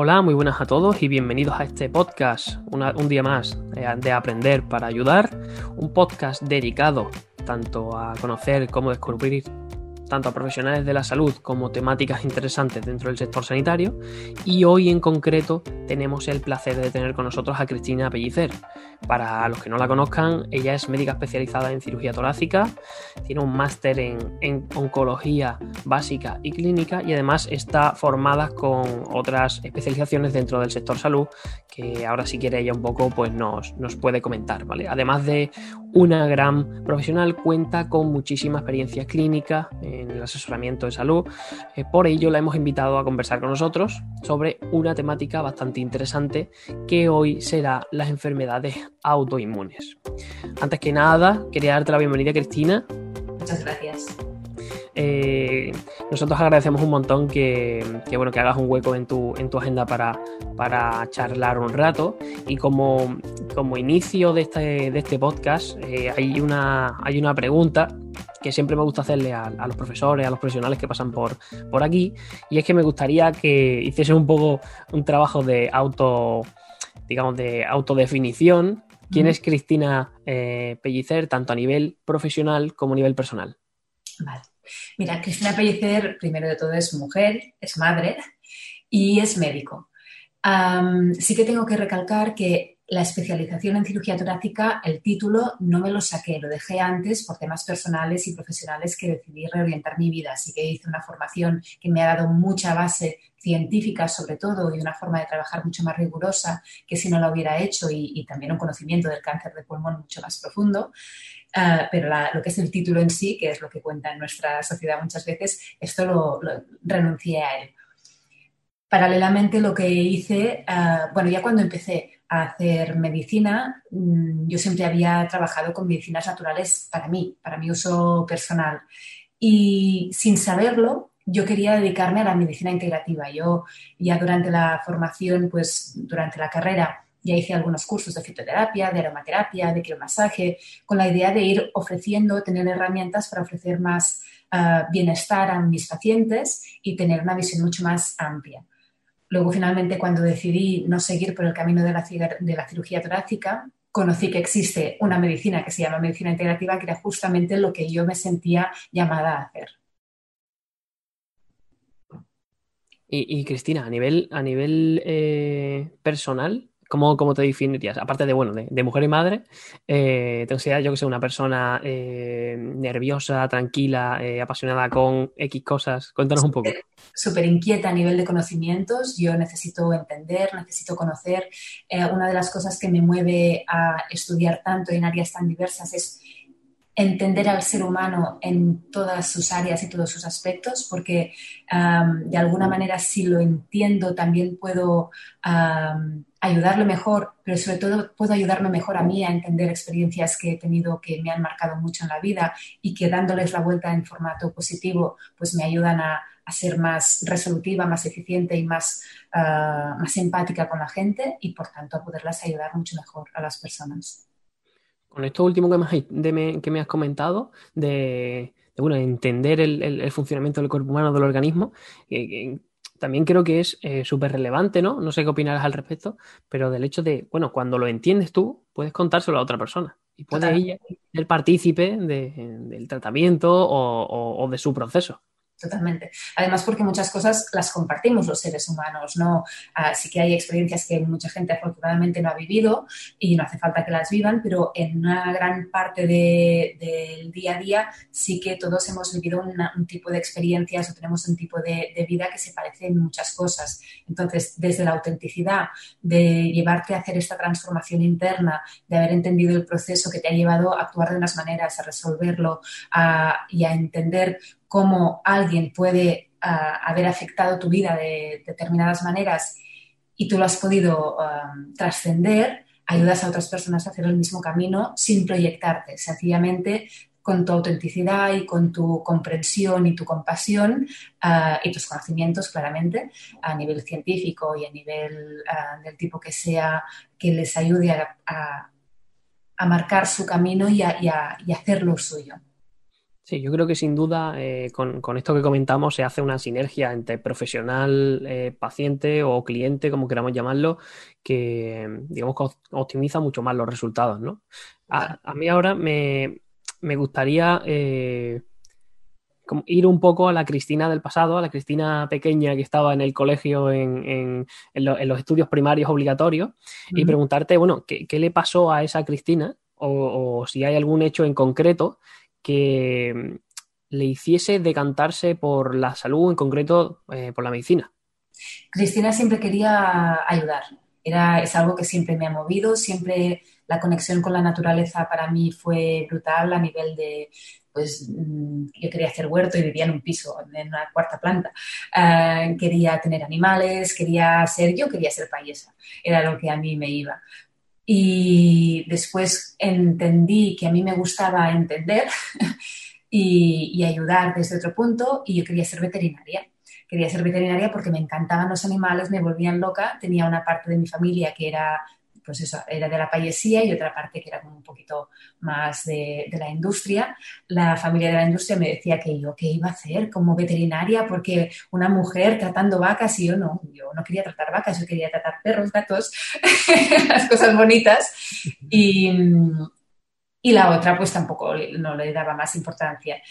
Hola, muy buenas a todos y bienvenidos a este podcast, un día más eh, de Aprender para Ayudar, un podcast dedicado tanto a conocer cómo descubrir tanto a profesionales de la salud como temáticas interesantes dentro del sector sanitario. Y hoy en concreto tenemos el placer de tener con nosotros a Cristina Pellicer. Para los que no la conozcan, ella es médica especializada en cirugía torácica, tiene un máster en, oncología básica y clínica y además está formada con otras especializaciones dentro del sector salud ahora si quiere ella un poco pues nos, nos puede comentar. ¿vale? Además de una gran profesional, cuenta con muchísima experiencia clínica en el asesoramiento de salud. Eh, por ello la hemos invitado a conversar con nosotros sobre una temática bastante interesante que hoy será las enfermedades autoinmunes. Antes que nada, quería darte la bienvenida, Cristina. Muchas gracias. Eh, nosotros agradecemos un montón que, bueno, que hagas un hueco en tu, en tu agenda para, para charlar un rato. Y como, como inicio de este, de este podcast, eh, hay, una, hay una pregunta que siempre me gusta hacerle a, los profesores, a los profesionales que pasan por, por aquí, y es que me gustaría que hiciesen un poco un trabajo de auto, digamos, de autodefinición. ¿Quién es Cristina eh, Pellicer, tanto a nivel profesional como a nivel personal? Vale. Mira, Cristina Pellicer, primero de todo, es mujer, es madre y es médico. sí que tengo que recalcar que la especialización en cirugía torácica, el título no me lo saqué, lo dejé antes por temas personales y profesionales que decidí reorientar mi vida. Así que hice una formación que me ha dado mucha base científica sobre todo y una forma de trabajar mucho más rigurosa que si no lo hubiera hecho y, también un conocimiento del cáncer de pulmón mucho más profundo. Ah, pero lo que es el título en sí, que es lo que cuenta en nuestra sociedad muchas veces, esto lo, renuncié a él. Paralelamente lo que hice, ah, bueno, ya cuando empecé a hacer medicina, mm, yo siempre había trabajado con medicinas naturales para mí, para mi uso personal. Y sin saberlo, yo quería dedicarme a la medicina integrativa. Yo ya durante la formación, pues durante la carrera, ya hice algunos cursos de fitoterapia, de aromaterapia, de criomasaje, con la idea de ir ofreciendo, tener herramientas para ofrecer más ah, bienestar a mis pacientes y tener una visión mucho más amplia. Luego, finalmente, cuando decidí no seguir por el camino de la, de la cirugía torácica, conocí que existe una medicina que se llama medicina integrativa, que era justamente lo que yo me sentía llamada a hacer. Y, Cristina, a nivel, a nivel eh, personal, ¿Cómo, te definirías? Aparte de, bueno, de, mujer y madre, eh, ¿te consideras yo que soy una persona eh, nerviosa, tranquila, eh, apasionada con X cosas? Cuéntanos un poco. Súper inquieta a nivel de conocimientos. Yo necesito entender, necesito conocer. una de las cosas que me mueve a estudiar tanto en áreas tan diversas es entender al ser humano en todas sus áreas y todos sus aspectos, porque de alguna manera si lo entiendo también puedo ayudarle mejor, pero sobre todo puedo ayudarme mejor a mí a entender experiencias que he tenido que me han marcado mucho en la vida y que dándoles la vuelta en formato positivo, pues me ayudan a, ser más resolutiva, más eficiente y más, ah, más empática con la gente y por tanto a poderlas ayudar mucho mejor a las personas. Con esto último que me, que me has comentado, de, bueno, entender el, funcionamiento del cuerpo humano, del organismo, también creo que es eh, súper relevante, ¿no? No sé qué opinarás al respecto, pero del hecho de, bueno, cuando lo entiendes tú, puedes contárselo a otra persona y puede ella ser partícipe del tratamiento o de su proceso. Totalmente. Además, porque muchas cosas las compartimos los seres humanos, ¿no? Así que hay experiencias que mucha gente afortunadamente no ha vivido y no hace falta que las vivan, pero en una gran parte del día a día sí que todos hemos vivido un tipo de experiencias o tenemos un tipo de, de, vida que se parece en muchas cosas. Entonces, desde la autenticidad de llevarte a hacer esta transformación interna, de haber entendido el proceso que te ha llevado a actuar de unas maneras, a resolverlo a, y a entender cómo alguien puede ah, haber afectado tu vida de determinadas maneras y tú lo has podido ah, trascender, ayudas a otras personas a hacer el mismo camino sin proyectarte, sencillamente con tu autenticidad y con tu comprensión y tu compasión ah, y tus conocimientos, claramente, a nivel científico y a nivel del tipo que sea, que les ayude a, marcar su camino y, a, y hacer lo suyo. Sí, yo creo que sin duda eh, con, esto que comentamos se hace una sinergia entre profesional, eh, paciente o cliente, como queramos llamarlo, que digamos que optimiza mucho más los resultados, ¿no? A, mí ahora me, gustaría eh, ir un poco a la Cristina del pasado, a la Cristina pequeña que estaba en el colegio en, los estudios primarios obligatorios, y preguntarte, bueno, ¿qué, le pasó a esa Cristina? o si hay algún hecho en concreto que mm, le hiciese decantarse por la salud, en concreto eh, por la medicina. Cristina siempre quería ayudar. Era, es algo que siempre me ha movido, siempre la conexión con la naturaleza para mí fue brutal a nivel de, pues mm, yo quería hacer huerto y vivía en un piso, en una cuarta planta. Eh, quería tener animales, quería ser, yo quería ser payesa, era lo que a mí me iba. Y después entendí que a mí me gustaba entender y, ayudar desde otro punto y yo quería ser veterinaria. Quería ser veterinaria porque me encantaban los animales, me volvían loca. Tenía una parte de mi familia que era pues eso, era de la payesía y otra parte que era como un poquito más de, la industria. La familia de la industria me decía que yo qué iba a hacer como veterinaria porque una mujer tratando vacas y yo no, yo no quería tratar vacas, yo quería tratar perros, gatos, las cosas bonitas. Y, y la otra pues tampoco no le daba más importancia.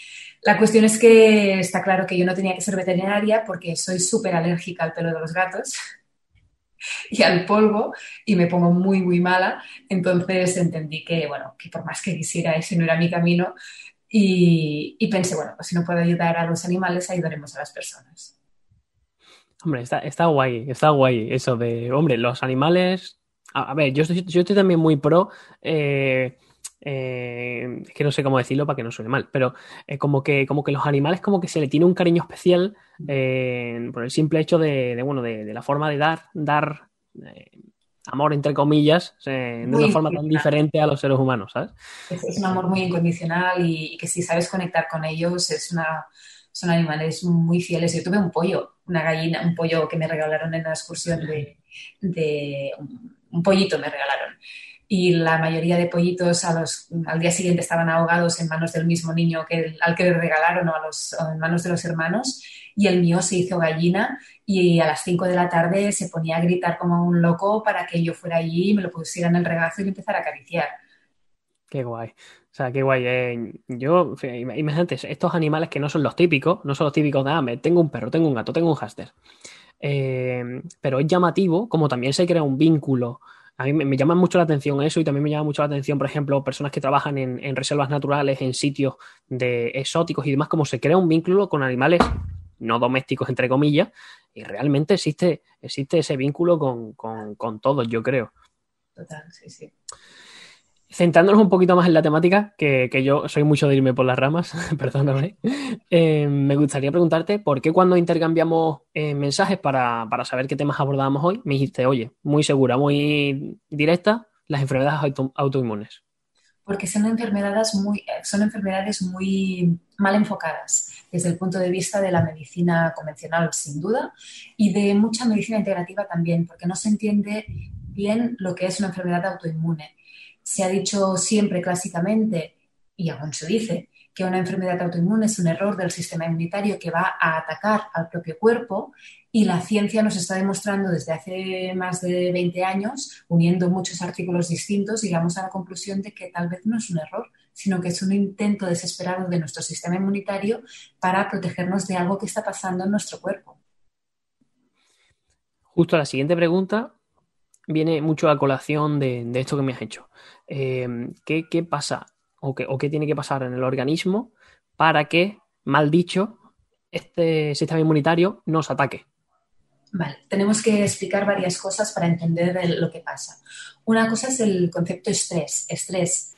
La cuestión es que está claro que yo no tenía que ser veterinaria porque soy súper alérgica al pelo de los gatos y al polvo y me pongo muy, muy mala. Entonces entendí que, bueno, que por más que quisiera, ese no era mi camino. Y, pensé, bueno, pues si no puedo ayudar a los animales, ayudaremos a las personas. Hombre, está, está guay, está guay eso de, hombre, los animales... A, ver, yo estoy, yo estoy también muy pro... Eh, eh, es que no sé cómo decirlo para que no suene mal, pero eh, como, que, como que los animales como que se le tiene un cariño especial eh, por el simple hecho de, bueno, de, la forma de dar, dar amor entre comillas, de una forma tan diferente a los seres humanos, ¿sabes? Es, un amor muy incondicional y, que si sabes conectar con ellos es una, son animales muy fieles. Yo tuve un pollo, una gallina, un pollo que me regalaron en la excursión de, de un pollito me regalaron y la mayoría de pollitos al día siguiente estaban ahogados en manos del mismo niño que al que le regalaron o, a los, en manos de los hermanos y el mío se hizo gallina y a las 5 de la tarde se ponía a gritar como un loco para que yo fuera allí, me lo pusiera en el regazo y le empezara a acariciar. Qué guay. O sea, qué guay. Eh, yo, imagínate, estos animales que no son los típicos, no son los típicos de, ah, tengo un perro, tengo un gato, tengo un hámster. Eh, pero es llamativo, como también se crea un vínculo a mí me, llama mucho la atención eso y también me llama mucho la atención, por ejemplo, personas que trabajan en, reservas naturales, en sitios de exóticos y demás, como se crea un vínculo con animales no domésticos, entre comillas, y realmente existe, existe ese vínculo con, con todos, yo creo. Total, sí, sí centrándonos un poquito más en la temática, que, yo soy mucho de irme por las ramas, perdóname, eh, me gustaría preguntarte por qué cuando intercambiamos eh, mensajes para, saber qué temas abordamos hoy, me dijiste, oye, muy segura, muy directa, las enfermedades autoinmunes. Porque son enfermedades muy, son enfermedades muy mal enfocadas desde el punto de vista de la medicina convencional, sin duda, y de mucha medicina integrativa también, porque no se entiende bien lo que es una enfermedad autoinmune se ha dicho siempre clásicamente, y aún se dice, que una enfermedad autoinmune es un error del sistema inmunitario que va a atacar al propio cuerpo y la ciencia nos está demostrando desde hace más de 20 años, uniendo muchos artículos distintos, llegamos a la conclusión de que tal vez no es un error, sino que es un intento desesperado de nuestro sistema inmunitario para protegernos de algo que está pasando en nuestro cuerpo. Justo la siguiente pregunta viene mucho a colación de, esto que me has hecho. Em, ¿qué, pasa o qué, o qué tiene que pasar en el organismo para que, mal dicho, este sistema inmunitario nos ataque? Vale, tenemos que explicar varias cosas para entender lo que pasa. Una cosa es el concepto estrés. Estrés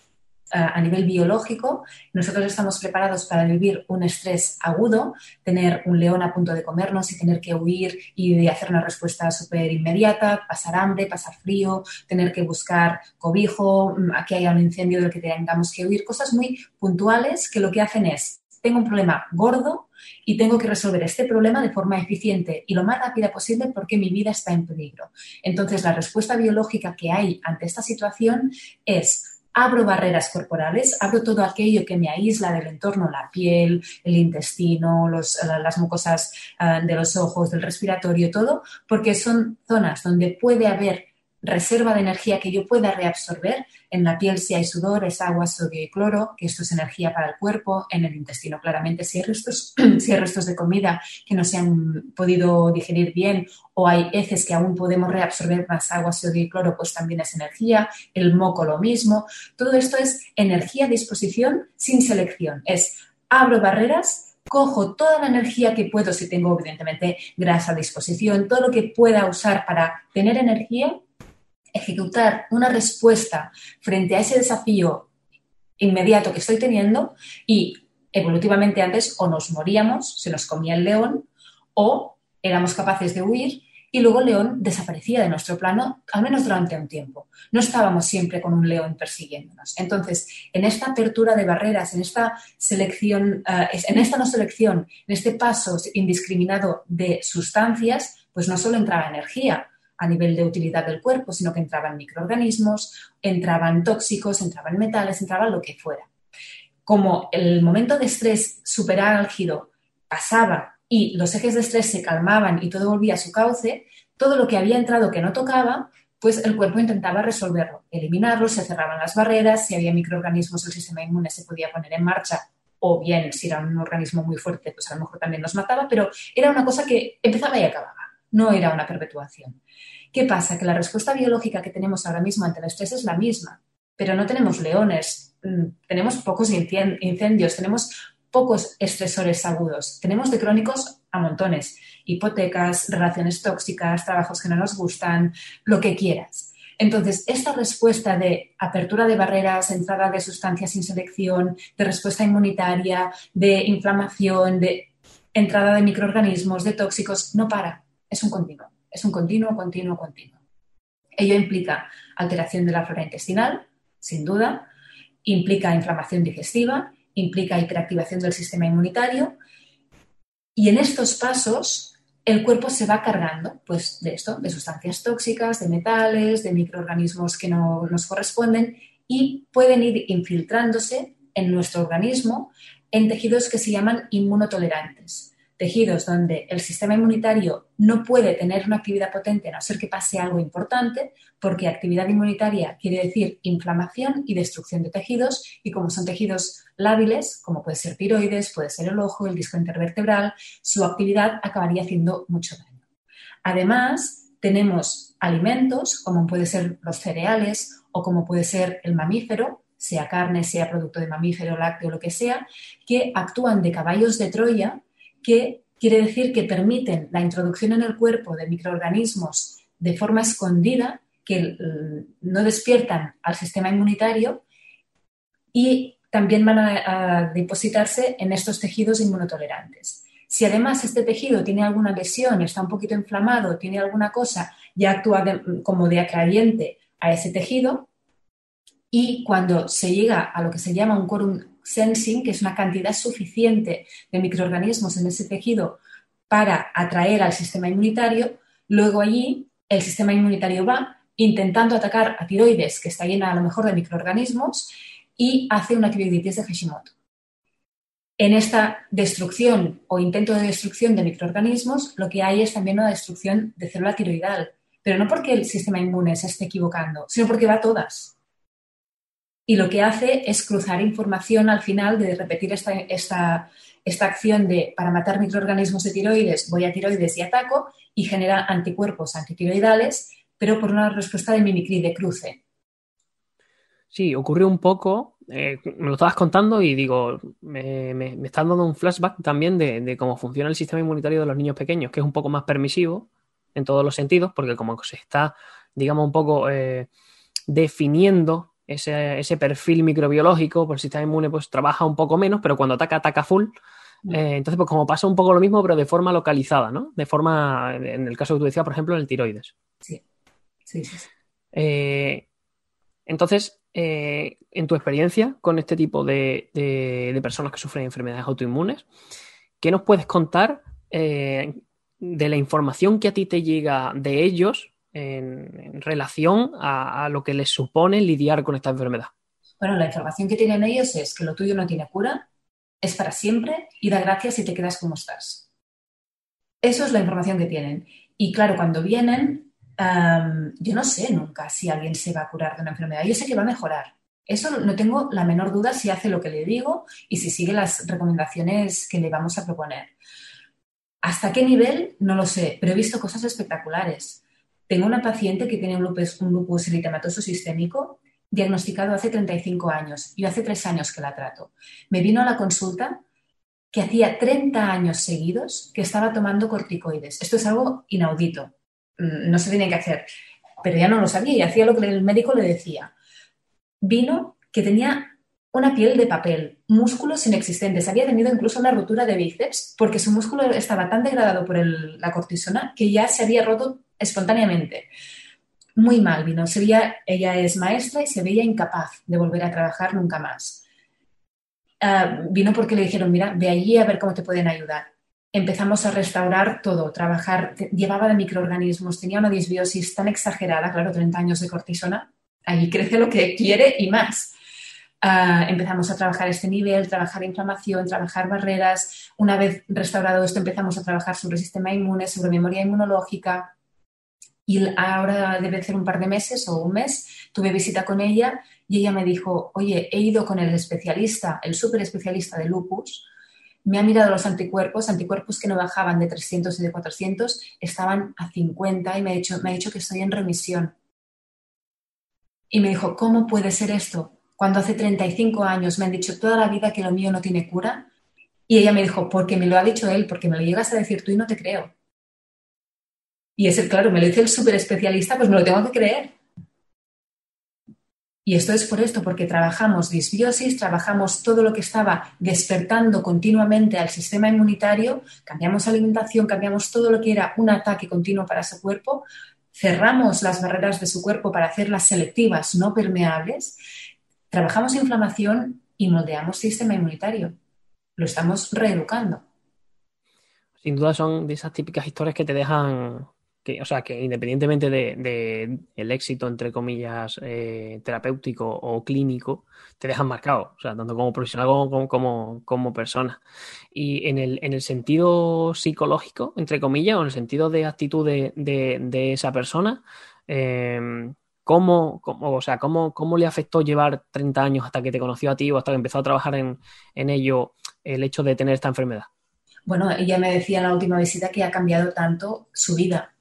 a nivel biológico, nosotros estamos preparados para vivir un estrés agudo, tener un león a punto de comernos y tener que huir y hacer una respuesta súper inmediata, pasar hambre, pasar frío, tener que buscar cobijo, mm, que haya un incendio del que tengamos que huir, cosas muy puntuales que lo que hacen es, tengo un problema gordo y tengo que resolver este problema de forma eficiente y lo más rápida posible porque mi vida está en peligro. Entonces, la respuesta biológica que hay ante esta situación es abro barreras corporales, abro todo aquello que me aísla del entorno, la piel, el intestino, las mucosas ah, de los ojos, del respiratorio, todo, porque son zonas donde puede haber reserva de energía que yo pueda reabsorber. En la piel si hay sudor, es agua, sodio y cloro, que esto es energía para el cuerpo. En el intestino claramente si hay restos, si hay restos de comida que no se han podido digerir bien o hay heces que aún podemos reabsorber más agua, sodio y cloro, pues también es energía. El moco lo mismo. Todo esto es energía a disposición sin selección. Es abro barreras cojo toda la energía que puedo, si tengo evidentemente grasa a disposición, todo lo que pueda usar para tener energía ejecutar una respuesta frente a ese desafío inmediato que estoy teniendo y evolutivamente antes o nos moríamos, se nos comía el león, o éramos capaces de huir y luego el león desaparecía de nuestro plano, al menos durante un tiempo. No estábamos siempre con un león persiguiéndonos. Entonces, en esta apertura de barreras, en esta selección, eh, en esta no selección, en este paso indiscriminado de sustancias, pues no solo entraba energía, a nivel de utilidad del cuerpo, sino que entraban microorganismos, entraban tóxicos, entraban metales, entraban lo que fuera. Como el momento de estrés superálgido pasaba y los ejes de estrés se calmaban y todo volvía a su cauce, todo lo que había entrado que no tocaba, pues el cuerpo intentaba resolverlo, eliminarlo, se cerraban las barreras, si había microorganismos el sistema inmune se podía poner en marcha o bien si era un organismo muy fuerte, pues a lo mejor también nos mataba, pero era una cosa que empezaba y acababa no era una perpetuación. ¿Qué pasa? Que la respuesta biológica que tenemos ahora mismo ante el estrés es la misma, pero no tenemos leones, mm, tenemos pocos incendios, tenemos pocos estresores agudos, tenemos de crónicos a montones, hipotecas, relaciones tóxicas, trabajos que no nos gustan, lo que quieras. Entonces, esta respuesta de apertura de barreras, entrada de sustancias sin selección, de respuesta inmunitaria, de inflamación, de entrada de microorganismos, de tóxicos, no para es un continuo, es un continuo, continuo, continuo. Ello implica alteración de la flora intestinal, sin duda, implica inflamación digestiva, implica hiperactivación del sistema inmunitario y en estos pasos el cuerpo se va cargando pues, de esto, de sustancias tóxicas, de metales, de microorganismos que no nos corresponden y pueden ir infiltrándose en nuestro organismo en tejidos que se llaman inmunotolerantes tejidos donde el sistema inmunitario no puede tener una actividad potente a no ser que pase algo importante, porque actividad inmunitaria quiere decir inflamación y destrucción de tejidos, y como son tejidos lábiles, como puede ser tiroides, puede ser el ojo, el disco intervertebral, su actividad acabaría haciendo mucho daño. Además, tenemos alimentos, como puede ser los cereales o como puede ser el mamífero, sea carne, sea producto de mamífero, lácteo, lo que sea, que actúan de caballos de Troya que quiere decir que permiten la introducción en el cuerpo de microorganismos de forma escondida que no despiertan al sistema inmunitario y también van a, depositarse en estos tejidos inmunotolerantes. Si además este tejido tiene alguna lesión, está un poquito inflamado, tiene alguna cosa, ya actúa como de atrayente a ese tejido y cuando se llega a lo que se llama un quórum sensing, que es una cantidad suficiente de microorganismos en ese tejido para atraer al sistema inmunitario, luego allí el sistema inmunitario va intentando atacar a tiroides, que está llena a lo mejor de microorganismos, y hace una tiroiditis de Hashimoto. En esta destrucción o intento de destrucción de microorganismos, lo que hay es también una destrucción de célula tiroidal, pero no porque el sistema inmune se esté equivocando, sino porque va a todas y lo que hace es cruzar información al final de repetir esta, esta, esta acción de para matar microorganismos de tiroides voy a tiroides y ataco y genera anticuerpos antitiroidales, pero por una respuesta de mimicry, de cruce. Sí, ocurrió un poco, eh, me lo estabas contando y digo, me, me, estás dando un flashback también de, cómo funciona el sistema inmunitario de los niños pequeños, que es un poco más permisivo en todos los sentidos, porque como se está, digamos, un poco eh, definiendo ese, perfil microbiológico, pues el sistema inmune pues trabaja un poco menos, pero cuando ataca, ataca full. Mm. Eh, entonces, pues como pasa un poco lo mismo, pero de forma localizada, ¿no? De forma, en el caso que tú decías, por ejemplo, en el tiroides. Sí, sí, sí. Eh, entonces, eh, en tu experiencia con este tipo de, de, personas que sufren enfermedades autoinmunes, ¿qué nos puedes contar de la información que a ti te llega de ellos en, relación a, lo que les supone lidiar con esta enfermedad. Bueno, la información que tienen ellos es que lo tuyo no tiene cura, es para siempre y da gracias si te quedas como estás. Eso es la información que tienen. Y claro, cuando vienen, yo no sé nunca si alguien se va a curar de una enfermedad. Yo sé que va a mejorar. Eso no tengo la menor duda si hace lo que le digo y si sigue las recomendaciones que le vamos a proponer. ¿Hasta qué nivel? No lo sé, pero he visto cosas espectaculares. Tengo una paciente que tiene un lupus, un lupus eritematoso sistémico diagnosticado hace 35 años. Yo hace tres años que la trato. Me vino a la consulta que hacía 30 años seguidos que estaba tomando corticoides. Esto es algo inaudito. Mm, no se tiene que hacer. Pero ya no lo sabía y hacía lo que el médico le decía. Vino que tenía una piel de papel, músculos inexistentes. Había tenido incluso una rotura de bíceps porque su músculo estaba tan degradado por la cortisona que ya se había roto espontáneamente. Muy mal vino. Se ella es maestra y se veía incapaz de volver a trabajar nunca más. Ah, vino porque le dijeron, mira, ve allí a ver cómo te pueden ayudar. Empezamos a restaurar todo, trabajar, llevaba de microorganismos, tenía una disbiosis tan exagerada, claro, 30 años de cortisona, allí crece lo que quiere y más. Ah, empezamos a trabajar este nivel, trabajar inflamación, trabajar barreras. Una vez restaurado esto, empezamos a trabajar sobre el sistema inmune, sobre memoria inmunológica. Y ahora debe ser un par de meses o un mes, tuve visita con ella y ella me dijo, oye, he ido con el especialista, el súper especialista de lupus, me ha mirado los anticuerpos, anticuerpos que no bajaban de 300 y de 400, estaban a 50 y me ha dicho, me ha dicho que estoy en remisión. Y me dijo, ¿cómo puede ser esto? cuando hace 35 años me han dicho toda la vida que lo mío no tiene cura? Y ella me dijo, porque me lo ha dicho él, porque me lo llegas a decir tú y no te creo. Y es el, claro, me lo dice el súper especialista, pues me lo tengo que creer. Y esto es por esto, porque trabajamos disbiosis, trabajamos todo lo que estaba despertando continuamente al sistema inmunitario, cambiamos alimentación, cambiamos todo lo que era un ataque continuo para su cuerpo, cerramos las barreras de su cuerpo para hacerlas selectivas, no permeables, Trabajamos inflamación y moldeamos sistema inmunitario. Lo estamos reeducando. Sin duda son de esas típicas historias que te dejan, o sea, que independientemente de, el éxito, entre comillas, eh, terapéutico o clínico, te dejan marcado, o sea, tanto como profesional como, como, persona. Y en el, en el, sentido psicológico, entre comillas, o en el sentido de actitud de, esa persona, eh, ¿Cómo, o sea, cómo, cómo, le afectó llevar 30 años hasta que te conoció a ti o hasta que empezó a trabajar en, ello el hecho de tener esta enfermedad? Bueno, ella me decía en la última visita que ha cambiado tanto su vida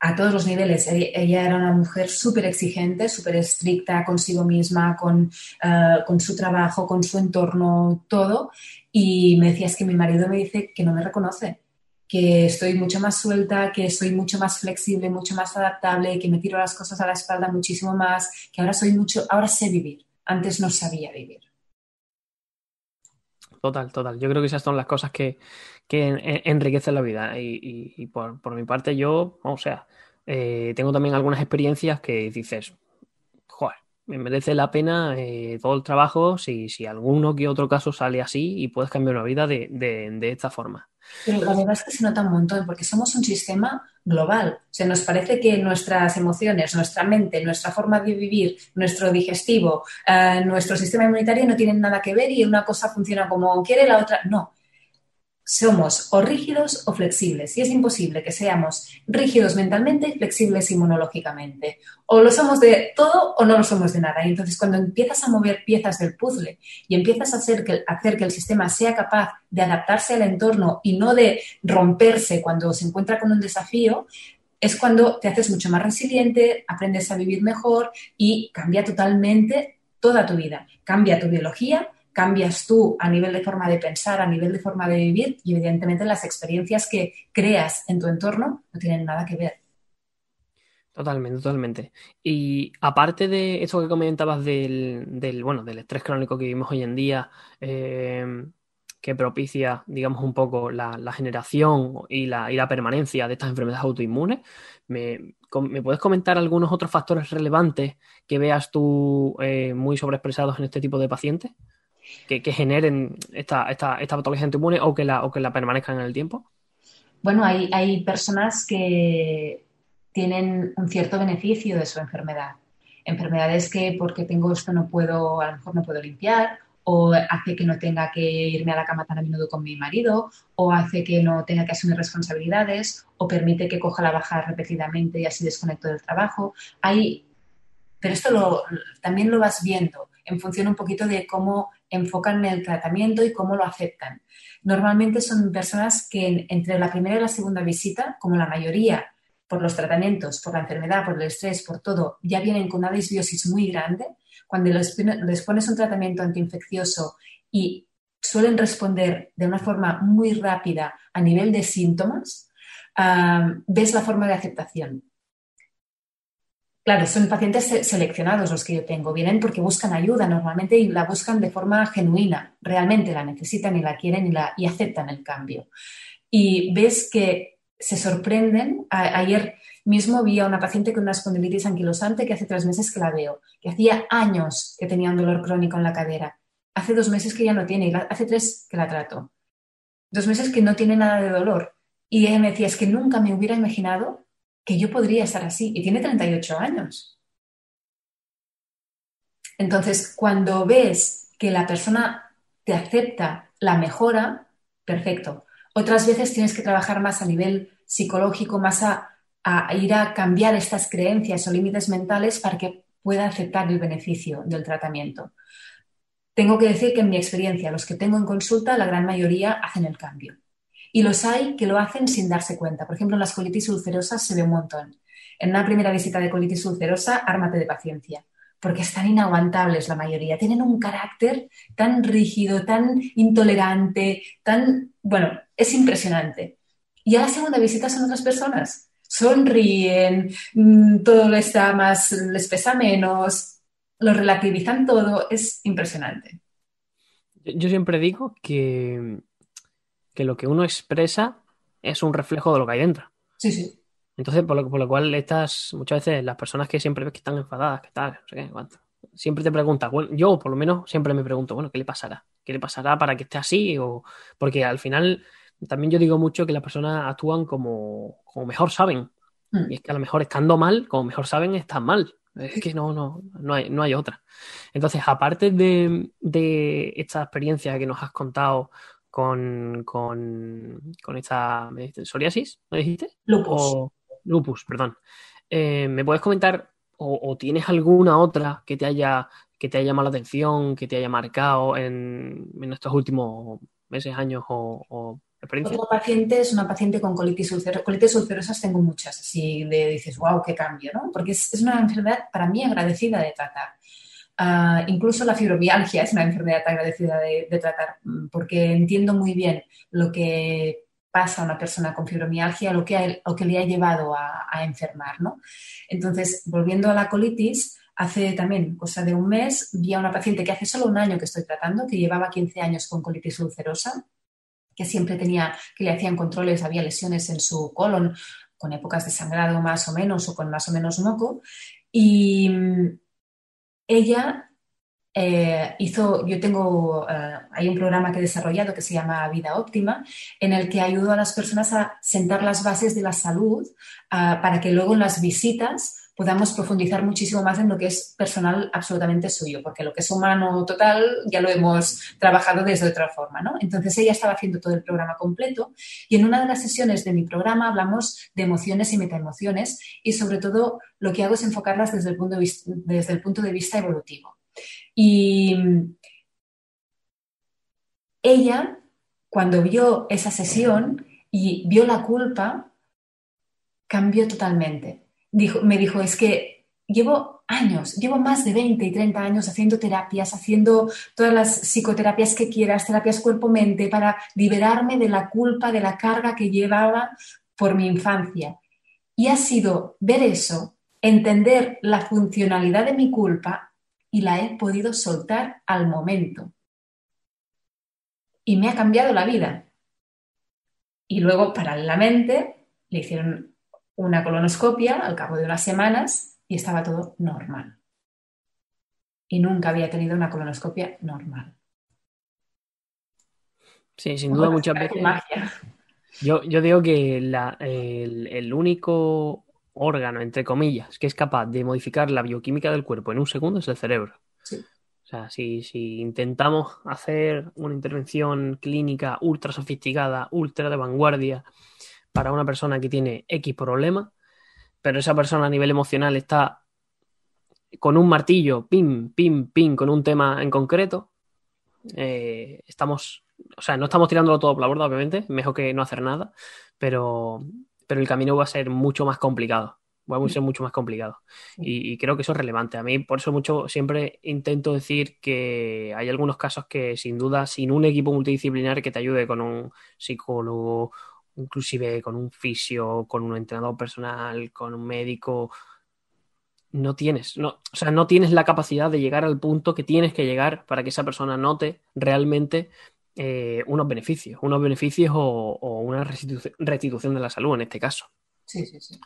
a todos los niveles. E-, ella era una mujer súper exigente, súper estricta consigo misma, con, eh, con, su trabajo, con su entorno, todo. Y me decía, es que mi marido me dice que no me reconoce, que estoy mucho más suelta, que soy mucho más flexible, mucho más adaptable, que me tiro las cosas a la espalda muchísimo más, que ahora soy mucho, ahora sé vivir. Antes no sabía vivir. Total, total. Yo creo que esas son las cosas que, enriquecen la vida. Y, por, mi parte, yo, o sea, eh, tengo también algunas experiencias que dices, joder, me merece la pena eh, todo el trabajo si, si alguno que otro caso sale así y puedes cambiar una vida de esta forma. Pero la verdad es que se nota un montón porque somos un sistema global. O sea, nos parece que nuestras emociones, nuestra mente, nuestra forma de vivir, nuestro digestivo, eh, nuestro sistema inmunitario no tienen nada que ver y una cosa funciona como quiere, la otra no somos o rígidos o flexibles y es imposible que seamos rígidos mentalmente y flexibles inmunológicamente. O lo somos de todo o no lo somos de nada. Y entonces cuando empiezas a mover piezas del puzzle y empiezas a hacer que, hacer que el sistema sea capaz de adaptarse al entorno y no de romperse cuando se encuentra con un desafío, es cuando te haces mucho más resiliente, aprendes a vivir mejor y cambia totalmente toda tu vida. Cambia tu biología, cambias tú a nivel de forma de pensar, a nivel de forma de vivir y evidentemente las experiencias que creas en tu entorno no tienen nada que ver. Totalmente, totalmente. Y aparte de eso que comentabas del, bueno, del estrés crónico que vivimos hoy en día, eh, que propicia, digamos, un poco la, generación y la, y la, permanencia de estas enfermedades autoinmunes, ¿me, puedes comentar algunos otros factores relevantes que veas tú eh, muy sobreexpresados en este tipo de pacientes? Que, generen esta, esta, esta, patología autoinmune o que, la, o que la permanezcan en el tiempo? Bueno, hay, hay personas que tienen un cierto beneficio de su enfermedad. enfermedades que porque tengo esto no puedo, a lo mejor no puedo limpiar, o hace que no tenga que irme a la cama tan a menudo con mi marido, o hace que no tenga que asumir responsabilidades, o permite que coja la baja repetidamente y así desconecto del trabajo. Hay, pero esto lo, también lo vas viendo en función un poquito de cómo enfocan el tratamiento y cómo lo aceptan. Normalmente son personas que entre la primera y la segunda visita, como la mayoría, por los tratamientos, por la enfermedad, por el estrés, por todo, ya vienen con una disbiosis muy grande, cuando les, pones un tratamiento antiinfeccioso y suelen responder de una forma muy rápida a nivel de síntomas, ves la forma de aceptación. Claro, son pacientes seleccionados los que yo tengo. Vienen porque buscan ayuda normalmente y la buscan de forma genuina. Realmente la necesitan y la quieren y, la, aceptan el cambio. Y ves que se sorprenden. ayer mismo vi a una paciente con una espondilitis anquilosante que hace tres meses que la veo, que hacía años que tenía un dolor crónico en la cadera. Hace dos meses que ya no tiene y hace tres que la trato. Dos meses que no tiene nada de dolor. Y ella me decía, es que nunca me hubiera imaginado que yo podría estar así y tiene 38 años. Entonces, cuando ves que la persona te acepta la mejora, perfecto. Otras veces tienes que trabajar más a nivel psicológico, más a, ir a cambiar estas creencias o límites mentales para que pueda aceptar el beneficio del tratamiento. Tengo que decir que en mi experiencia, los que tengo en consulta, la gran mayoría hacen el cambio. Y los hay que lo hacen sin darse cuenta. Por ejemplo, en las colitis ulcerosas se ve un montón. En una primera visita de colitis ulcerosa, ármate de paciencia, porque están inaguantables la mayoría. Tienen un carácter tan rígido, tan intolerante, tan... Bueno, es impresionante. Y a la segunda visita son otras personas. Sonríen, mm, todo está más, les pesa menos, lo relativizan todo. Es impresionante. Yo siempre digo que que lo que uno expresa es un reflejo de lo que hay dentro. Sí, sí. Entonces, por lo, por lo cual, estas, muchas veces las personas que siempre ves que están enfadadas, que tal, no sé qué, cuánto, siempre te preguntan, bueno, yo por lo menos siempre me pregunto, bueno, ¿qué le pasará? ¿Qué le pasará para que esté así? O, porque al final, también yo digo mucho que las personas actúan como, como mejor saben. Mm. Y es que a lo mejor estando mal, como mejor saben, están mal. Es que no, no, no hay, no hay otra. Entonces, aparte de, de esta experiencia que nos has contado con, con, esta psoriasis, ¿me dijiste? Lupus. lupus, perdón. Eh, ¿Me puedes comentar o, tienes alguna otra que te haya que te haya llamado la atención, que te haya marcado en, estos últimos meses, años o, o experiencias? Otra paciente es una paciente con colitis ulcerosa. Colitis ulcerosas tengo muchas, así de dices, wow, qué cambio, ¿no? Porque es, es una enfermedad para mí agradecida de tratar. Ah, incluso la fibromialgia es una enfermedad agradecida de, tratar, mm, porque entiendo muy bien lo que pasa a una persona con fibromialgia, lo que, que le ha llevado a, enfermar. ¿no? Entonces, volviendo a la colitis, hace también cosa de un mes vi a una paciente que hace solo un año que estoy tratando, que llevaba 15 años con colitis ulcerosa, que siempre tenía, que le hacían controles, había lesiones en su colon con épocas de sangrado más o menos o con más o menos moco. Y, mm, ella eh, hizo, yo tengo, eh, hay un programa que he desarrollado que se llama Vida Óptima, en el que ayudo a las personas a sentar las bases de la salud ah, para que luego en las visitas podamos profundizar muchísimo más en lo que es personal absolutamente suyo, porque lo que es humano total ya lo hemos trabajado desde otra forma, ¿no? Entonces ella estaba haciendo todo el programa completo y en una de las sesiones de mi programa hablamos de emociones y metaemociones y sobre todo lo que hago es enfocarlas desde el punto de vista, desde el punto de vista evolutivo. Y ella, cuando vio esa sesión y vio la culpa, cambió totalmente me dijo, es que llevo años, llevo más de 20 y 30 años haciendo terapias, haciendo todas las psicoterapias que quieras, terapias cuerpo-mente, para liberarme de la culpa, de la carga que llevaba por mi infancia. Y ha sido ver eso, entender la funcionalidad de mi culpa y la he podido soltar al momento. Y me ha cambiado la vida. Y luego, paralelamente, le hicieron una colonoscopia al cabo de unas semanas y estaba todo normal. Y nunca había tenido una colonoscopia normal. Sí, sin duda muchas veces. Yo, yo digo que el, único órgano, entre comillas, que es capaz de modificar la bioquímica del cuerpo en un segundo es el cerebro. Sí. O sea, si, si intentamos hacer una intervención clínica ultra sofisticada, ultra de vanguardia para una persona que tiene X problema, pero esa persona a nivel emocional está con un martillo, pim, pim, pim, con un tema en concreto, eh, estamos, o sea, no estamos tirándolo todo por la borda, obviamente, mejor que no hacer nada, pero, pero el camino va a ser mucho más complicado. Va a ser mucho más complicado. Y, y, creo que eso es relevante. A mí, por eso mucho siempre intento decir que hay algunos casos que, sin duda, sin un equipo multidisciplinar que te ayude con un psicólogo, inclusive con un fisio, con un entrenador personal, con un médico, no tienes, no, o sea, no tienes la capacidad de llegar al punto que tienes que llegar para que esa persona note realmente eh, unos beneficios, unos beneficios o, o una restitución, restitución, de la salud en este caso. Sí, sí, sí.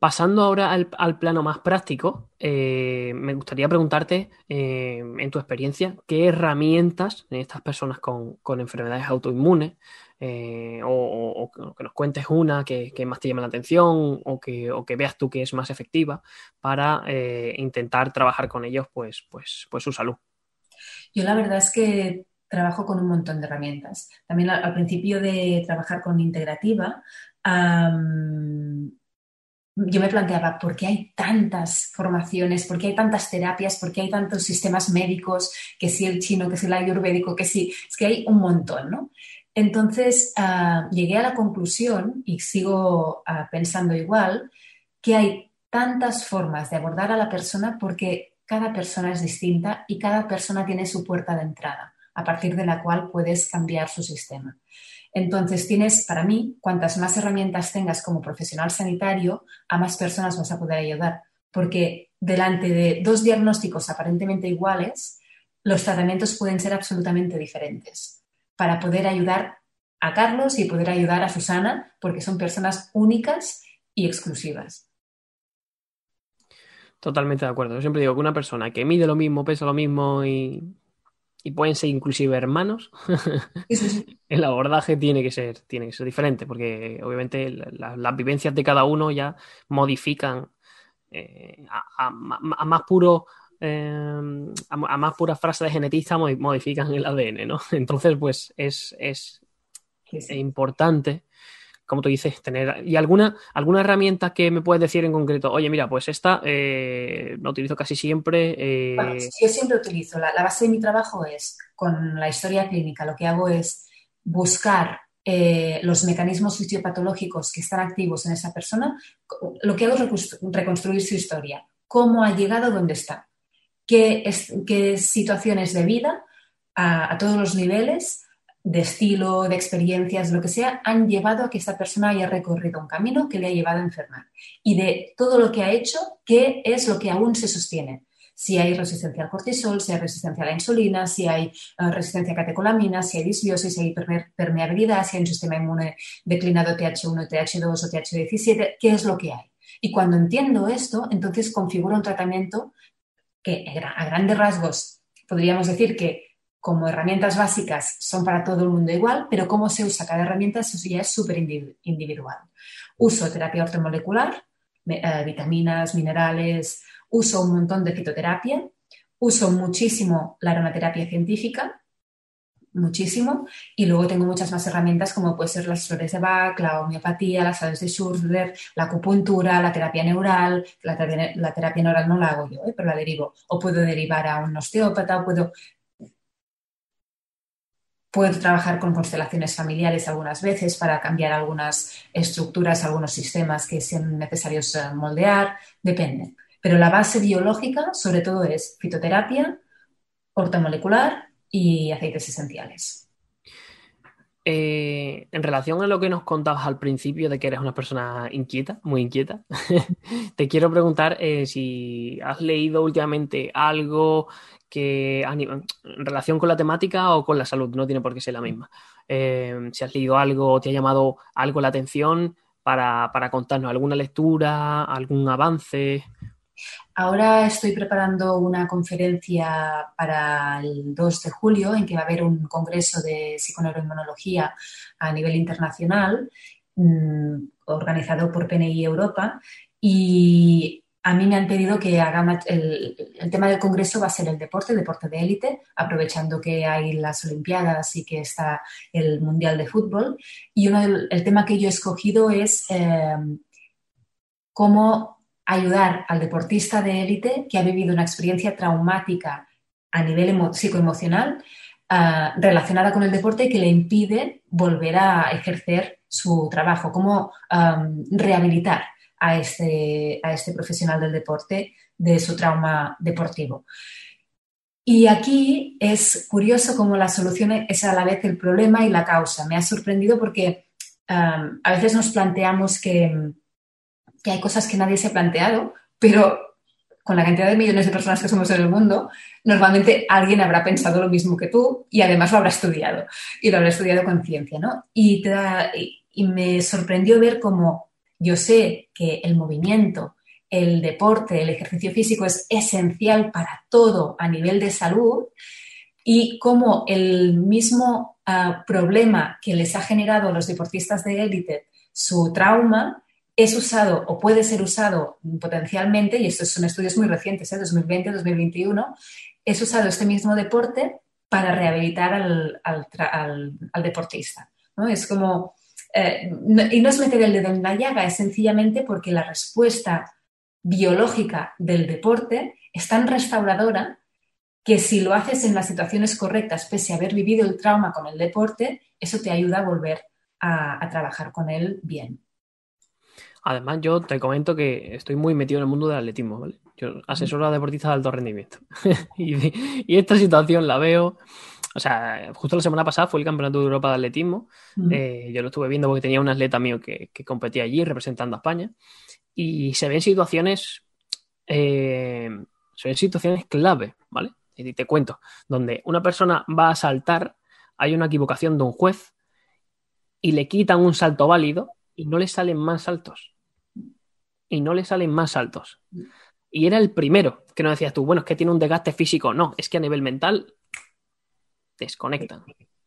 Pasando ahora al, al plano más práctico, eh, me gustaría preguntarte, eh, en tu experiencia, ¿qué herramientas en estas personas con, con enfermedades autoinmunes eh, o, que nos cuentes una que, que, más te llame la atención o que, o que veas tú que es más efectiva para intentar trabajar con ellos pues, pues, pues su salud. Yo la verdad es que trabajo con un montón de herramientas. También al, principio de trabajar con integrativa, yo me planteaba, ¿por qué hay tantas formaciones? ¿Por qué hay tantas terapias? ¿Por qué hay tantos sistemas médicos? Que si el chino, que si el ayurvédico, que si... Es que hay un montón, ¿no? Entonces uh, llegué a la conclusión, y sigo uh, pensando igual, que hay tantas formas de abordar a la persona porque cada persona es distinta y cada persona tiene su puerta de entrada, a partir de la cual puedes cambiar su sistema. Entonces, tienes, para mí, cuantas más herramientas tengas como profesional sanitario, a más personas vas a poder ayudar. Porque delante de dos diagnósticos aparentemente iguales, los tratamientos pueden ser absolutamente diferentes para poder ayudar a Carlos y poder ayudar a Susana, porque son personas únicas y exclusivas. Totalmente de acuerdo. Yo siempre digo que una persona que mide lo mismo, pesa lo mismo y y pueden ser inclusive hermanos, el abordaje tiene que ser, tiene que ser diferente, porque obviamente la, las vivencias de cada uno ya modifican eh, a, a, a, más puro eh, a, más pura frase de genetista modifican el ADN, ¿no? Entonces, pues es, es, es importante como tú dices, tener. ¿Y alguna, alguna herramienta que me puedes decir en concreto? Oye, mira, pues esta eh, la utilizo casi siempre. Eh... Bueno, yo siempre utilizo. La, la, base de mi trabajo es con la historia clínica. Lo que hago es buscar eh, los mecanismos fisiopatológicos que están activos en esa persona. Lo que hago es reconstruir su historia. ¿Cómo ha llegado donde está? ¿Qué, es, qué situaciones de vida a todos los niveles? De estilo, de experiencias, lo que sea, han llevado a que esta persona haya recorrido un camino que le ha llevado a enfermar. Y de todo lo que ha hecho, ¿qué es lo que aún se sostiene? Si hay resistencia al cortisol, si hay resistencia a la insulina, si hay uh, resistencia a catecolaminas, si hay disbiosis, si hay permeabilidad, si hay un sistema inmune declinado TH1, TH2 o TH17, ¿qué es lo que hay? Y cuando entiendo esto, entonces configuro un tratamiento que a grandes rasgos podríamos decir que como herramientas básicas son para todo el mundo igual, pero cómo se usa cada herramienta eso ya es súper individual. Uso terapia ortomolecular, eh, vitaminas, minerales, uso un montón de fitoterapia, uso muchísimo la aromaterapia científica, muchísimo, y luego tengo muchas más herramientas como puede ser las flores de Bach, la homeopatía, las aves de Schurler, la acupuntura, la terapia neural, la terapia, neural no la hago yo, ¿eh? pero la derivo, o puedo derivar a un osteópata, o puedo Puedo trabajar con constelaciones familiares algunas veces para cambiar algunas estructuras, algunos sistemas que sean necesarios eh, moldear, depende. Pero la base biológica, sobre todo, es fitoterapia, ortomolecular y aceites esenciales. Eh, en relación a lo que nos contabas al principio de que eres una persona inquieta, muy inquieta, te quiero preguntar eh, si has leído últimamente algo que en relación con la temática o con la salud, no tiene por qué ser la misma. Eh, si has leído algo, te ha llamado algo la atención para, para contarnos alguna lectura, algún avance. Ahora estoy preparando una conferencia para el 2 de julio en que va a haber un congreso de psiconeuroinmunología a nivel internacional mm, organizado por PNI Europa y a mí me han pedido que haga el, tema del congreso va a ser el deporte, deporte de élite, aprovechando que hay las Olimpiadas y que está el Mundial de Fútbol. Y uno el tema que yo he escogido es eh, cómo ayudar al deportista de élite que ha vivido una experiencia traumática a nivel psicoemocional uh, relacionada con el deporte que le impide volver a ejercer su trabajo, cómo rehabilitar a este, a este profesional del deporte de su trauma deportivo. Y aquí es curioso cómo la solución es a la vez el problema y la causa. Me ha sorprendido porque a veces nos planteamos que, que hay cosas que nadie se ha planteado, pero con la cantidad de millones de personas que somos en el mundo, normalmente alguien habrá pensado lo mismo que tú y además lo habrá estudiado y lo habrá estudiado con ciencia, ¿no? Y, me sorprendió ver cómo yo sé que el movimiento, el deporte, el ejercicio físico es esencial para todo a nivel de salud y cómo el mismo ah, problema que les ha generado a los deportistas de élite, su trauma, es usado o puede ser usado potencialmente, y estos son estudios muy recientes, ¿eh? 2020, 2021, es usado este mismo deporte para rehabilitar al, deportista. ¿no? Es como, eh, y no es meter el dedo en la llaga, es sencillamente porque la respuesta biológica del deporte es tan restauradora que si lo haces en las situaciones correctas, pese a haber vivido el trauma con el deporte, eso te ayuda a volver a trabajar con él bien. Además, yo te comento que estoy muy metido en el mundo del atletismo, ¿vale? Yo asesoro a deportistas de alto rendimiento. y, esta situación la veo. O sea, justo la semana pasada fue el Campeonato de Europa de Atletismo. Eh, yo lo estuve viendo porque tenía un atleta mío que, competía allí representando a España. Y se ven situaciones. Eh, se ven situaciones clave, ¿vale? Y te cuento, donde una persona va a saltar, hay una equivocación de un juez y le quitan un salto válido y no le salen más altos. Y no le salen más altos. Y era el primero que no decías tú, bueno, es que tiene un desgaste físico. No, es que a nivel mental desconectan.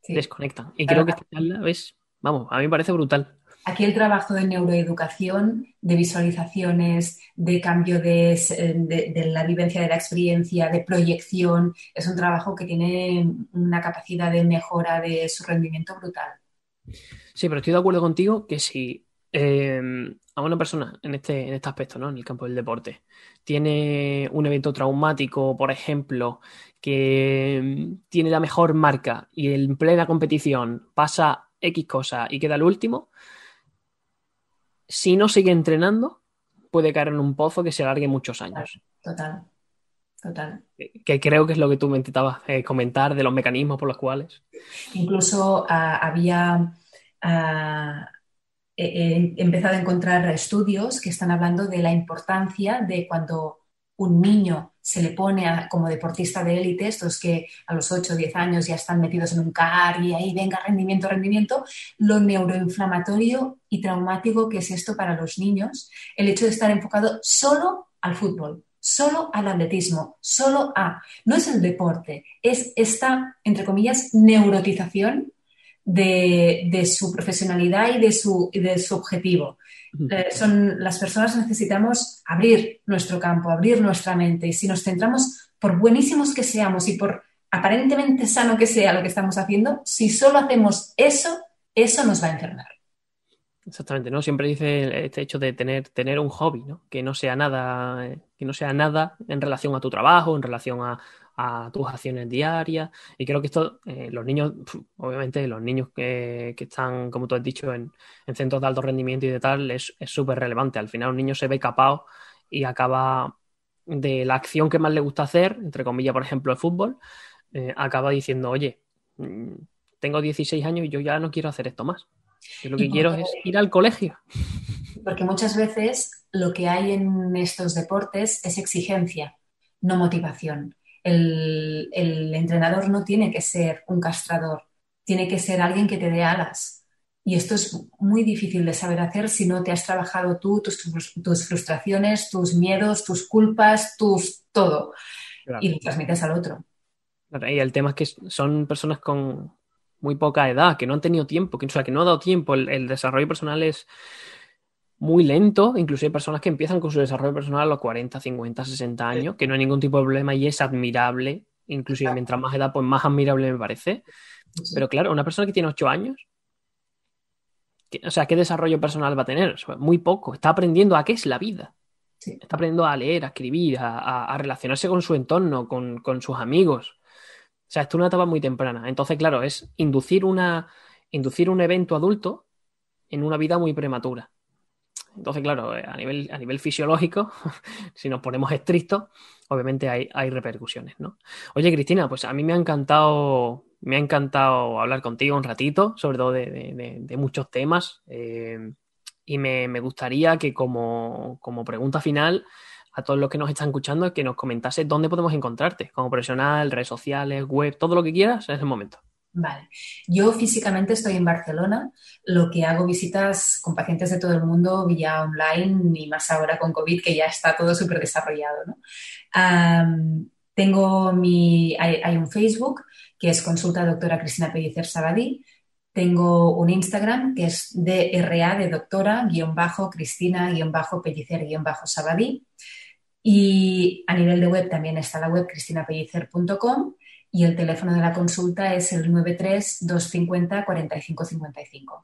Desconectan. Y creo que esta charla es, vamos, a mí me parece brutal. Aquí el trabajo de neuroeducación, de visualizaciones, de cambio de, de, la vivencia de la experiencia, de proyección, es un trabajo que tiene una capacidad de mejora de su rendimiento brutal. Sí, pero estoy de acuerdo contigo que si em, a una persona en este, en este aspecto, ¿no? En el campo del deporte, tiene un evento traumático, por ejemplo, que em, tiene la mejor marca y en plena competición pasa X cosa y queda el último, si no sigue entrenando, puede caer en un pozo que se alargue muchos años. Total. Total. Que creo que es lo que tú me intentabas eh, comentar de los mecanismos por los cuales. Incluso ah, había he empezado a encontrar estudios que están hablando de la importancia de cuando un niño se le pone como deportista de élite, estos que a los 8 o 10 años ya están metidos en un CAR y ahí venga rendimiento, rendimiento, lo neuroinflamatorio y traumático que es esto para los niños, el hecho de estar enfocado solo al fútbol, solo al atletismo, solo a, no es el deporte, es esta, entre comillas, neurotización de, su profesionalidad y de su, de su objetivo. Eh, son, las personas necesitamos abrir nuestro campo, abrir nuestra mente y si nos centramos, por buenísimos que seamos y por aparentemente sano que sea lo que estamos haciendo, si solo hacemos eso, eso nos va a enfermar. Exactamente, ¿no? Siempre dice este hecho de tener, tener un hobby, ¿no? Que no sea nada, eh, que no sea nada en relación a tu trabajo, en relación a, tus acciones diarias. Y creo que esto, eh, los niños, obviamente, los niños que, están, como tú has dicho, en, centros de alto rendimiento y de tal, es súper relevante. Al final, un niño se ve capaz y acaba de la acción que más le gusta hacer, entre comillas, por ejemplo, el fútbol, eh, acaba diciendo, oye, mm, tengo 16 años y yo ya no quiero hacer esto más. Yo lo que quiero es ir al colegio. Porque muchas veces lo que hay en estos deportes es exigencia, no motivación el, entrenador no tiene que ser un castrador, tiene que ser alguien que te dé alas. Y esto es muy difícil de saber hacer si no te has trabajado tú, tus, tus frustraciones, tus miedos, tus culpas, tus todo. Y lo transmites al otro. y el tema es que son personas con muy poca edad, que no han tenido tiempo, que, o sea, que no ha dado tiempo. El, desarrollo personal es muy lento, incluso hay personas que empiezan con su desarrollo personal a los 40, 50, 60 años, que no hay ningún tipo de problema y es admirable, inclusive mientras más edad, pues más admirable me parece. Pero claro, una persona que tiene 8 años, o sea, ¿qué desarrollo personal va a tener? muy poco, está aprendiendo a qué es la vida. Está aprendiendo a leer, a escribir, a, relacionarse con su entorno, con, con sus amigos. Sea, esto es una etapa muy temprana. Entonces, claro, es inducir, una, inducir un evento adulto en una vida muy prematura. Entonces, claro, eh, a nivel, a nivel fisiológico, si nos ponemos estrictos, obviamente hay, hay, repercusiones, ¿no? Oye, Cristina, pues a mí me ha encantado, me ha encantado hablar contigo un ratito, sobre todo de, muchos temas. Eh, y me, me, gustaría que como, como pregunta final a todos los que nos están escuchando que nos comentase dónde podemos encontrarte, como profesional, redes sociales, web, todo lo que quieras en ese momento. Vale. Yo físicamente estoy en Barcelona, lo que hago visitas con pacientes de todo el mundo vía online y más ahora con COVID que ya está todo súper desarrollado. ¿no? tengo mi, hay, un Facebook que es consulta doctora Cristina Pellicer Sabadí. Tengo un Instagram que es DRA de doctora guion bajo Cristina guion bajo Pellicer guion bajo Sabadí. Y a nivel de web también está la web cristinapellicer.com y el teléfono de la consulta es el 93-250-4555.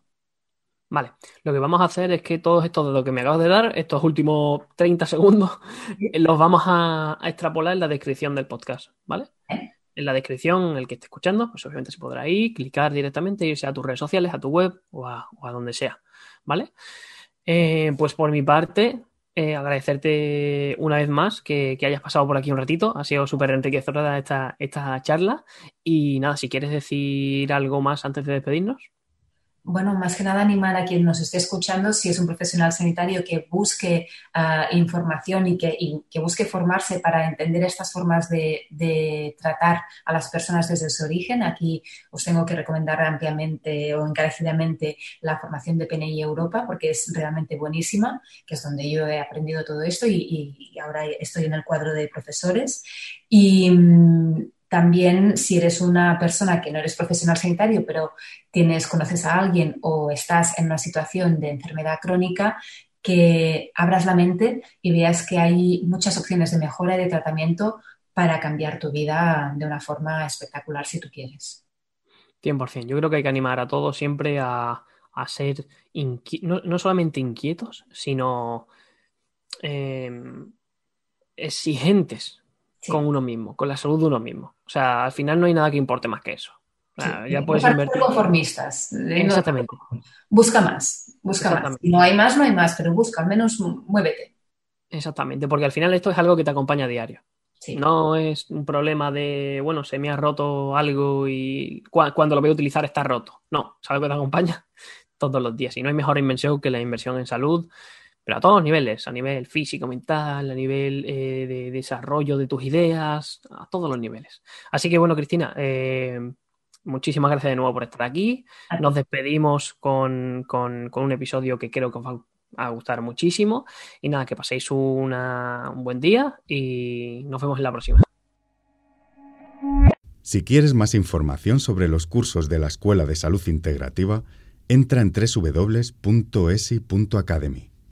Vale, lo que vamos a hacer es que todos estos de lo que me acabas de dar, estos últimos 30 segundos, los vamos a, extrapolar en la descripción del podcast, ¿vale? ¿Eh? En la descripción, el que esté escuchando, pues obviamente se podrá ir, clicar directamente, irse a tus redes sociales, a tu web o a, donde sea, ¿vale? Eh, pues por mi parte, eh, agradecerte una vez más que, hayas pasado por aquí un ratito. Ha sido súper enriquecedora esta, esta charla. Y nada, si quieres decir algo más antes de despedirnos bueno, más que nada animar a quien nos esté escuchando, si es un profesional sanitario que busque ah, información y que, que, busque formarse para entender estas formas de, tratar a las personas desde su origen. Aquí os tengo que recomendar ampliamente o encarecidamente la formación de PNI Europa porque es realmente buenísima, que es donde yo he aprendido todo esto y, y ahora estoy en el cuadro de profesores. Y mm, también, si eres una persona que no eres profesional sanitario, pero tienes, conoces a alguien o estás en una situación de enfermedad crónica, que abras la mente y veas que hay muchas opciones de mejora y de tratamiento para cambiar tu vida de una forma espectacular si tú quieres. 100%. Yo creo que hay que animar a todos siempre a, ser no, solamente inquietos, sino em, exigentes con uno mismo, con la salud de uno mismo. O sea, al final no hay nada que importe más que eso. ya puedes invertir. conformistas. Exactamente. busca más, busca más. no hay más, no hay más, pero busca, al menos muévete. Exactamente, porque al final esto es algo que te acompaña a diario. No es un problema de, bueno, se me ha roto algo y cuando lo voy a utilizar está roto. No, es algo que te acompaña todos los días. Y no hay mejor inversión que la inversión en salud, pero a todos los niveles, a nivel físico, mental, a nivel eh, de desarrollo de tus ideas, a todos los niveles. Así que bueno, Cristina, eh, muchísimas gracias de nuevo por estar aquí. Nos despedimos con, un episodio que creo que os va a gustar muchísimo. Y nada, que paséis un buen día y nos vemos en la próxima. Si quieres más información sobre los cursos de la Escuela de Salud Integrativa, entra en www.esi.academy.